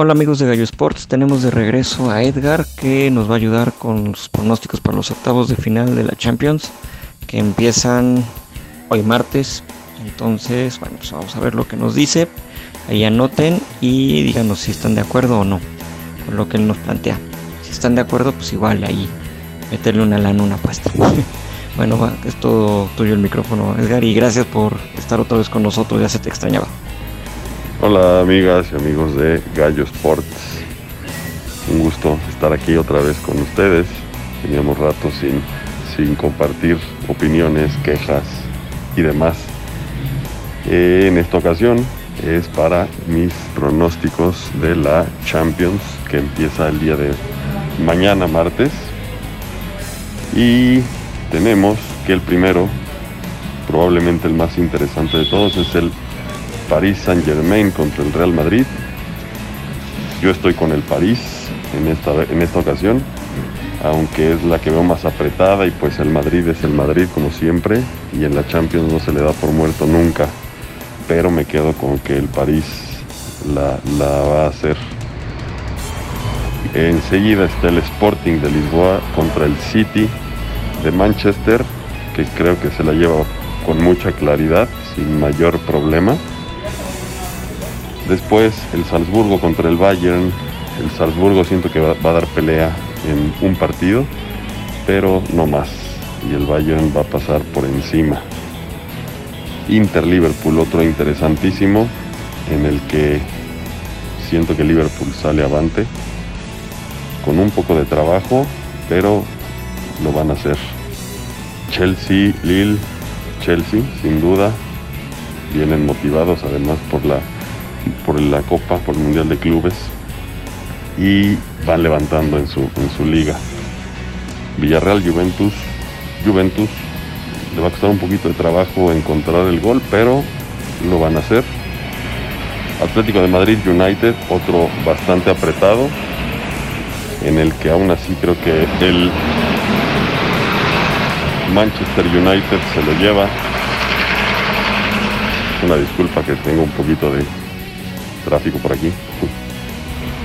Hola amigos de Gallo Sports, tenemos de regreso a Edgar que nos va a ayudar con los pronósticos para los octavos de final de la Champions que empiezan hoy martes. Entonces, bueno, pues vamos a ver lo que nos dice. Ahí anoten y díganos si están de acuerdo o no con lo que él nos plantea. Si están de acuerdo, pues igual ahí meterle una lana, una apuesta. bueno, es todo tuyo el micrófono, Edgar, y gracias por estar otra vez con nosotros, ya se te extrañaba. Hola amigas y amigos de Gallo Sports. Un gusto estar aquí otra vez con ustedes. Teníamos rato sin, sin compartir opiniones, quejas y demás. Eh, en esta ocasión es para mis pronósticos de la Champions que empieza el día de mañana martes. Y tenemos que el primero, probablemente el más interesante de todos, es el París Saint Germain contra el Real Madrid. Yo estoy con el París en esta, en esta ocasión, aunque es la que veo más apretada y pues el Madrid es el Madrid como siempre y en la Champions no se le da por muerto nunca, pero me quedo con que el París la, la va a hacer. Enseguida está el Sporting de Lisboa contra el City de Manchester, que creo que se la lleva con mucha claridad, sin mayor problema. Después el Salzburgo contra el Bayern. El Salzburgo siento que va, a dar pelea en un partido, pero no más. Y el Bayern va a pasar por encima. Inter-Liverpool, otro interesantísimo, en el que siento que Liverpool sale avante, con un poco de trabajo, pero lo van a hacer. Chelsea, Lille, Chelsea, sin duda, vienen motivados además por la por la Copa, por el Mundial de Clubes y van levantando en su, en su liga. Villarreal Juventus, Juventus le va a costar un poquito de trabajo encontrar el gol, pero lo van a hacer. Atlético de Madrid United, otro bastante apretado, en el que aún así creo que el Manchester United se lo lleva. Una disculpa que tengo un poquito de tráfico por aquí.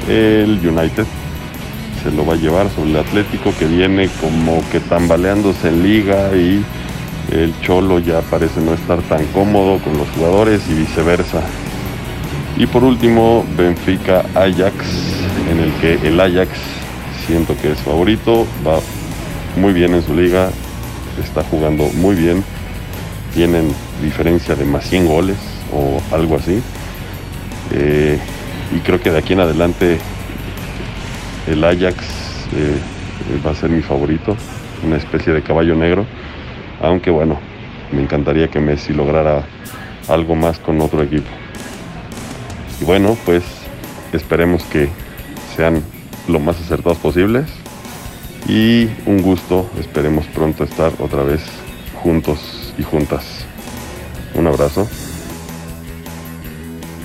El United se lo va a llevar sobre el Atlético que viene como que tambaleándose en liga y el Cholo ya parece no estar tan cómodo con los jugadores y viceversa. Y por último, Benfica Ajax, en el que el Ajax siento que es favorito, va muy bien en su liga, está jugando muy bien, tienen diferencia de más 100 goles o algo así. Eh, y creo que de aquí en adelante el Ajax eh, va a ser mi favorito, una especie de caballo negro. Aunque bueno, me encantaría que Messi lograra algo más con otro equipo. Y bueno, pues esperemos que sean lo más acertados posibles. Y un gusto, esperemos pronto estar otra vez juntos y juntas. Un abrazo.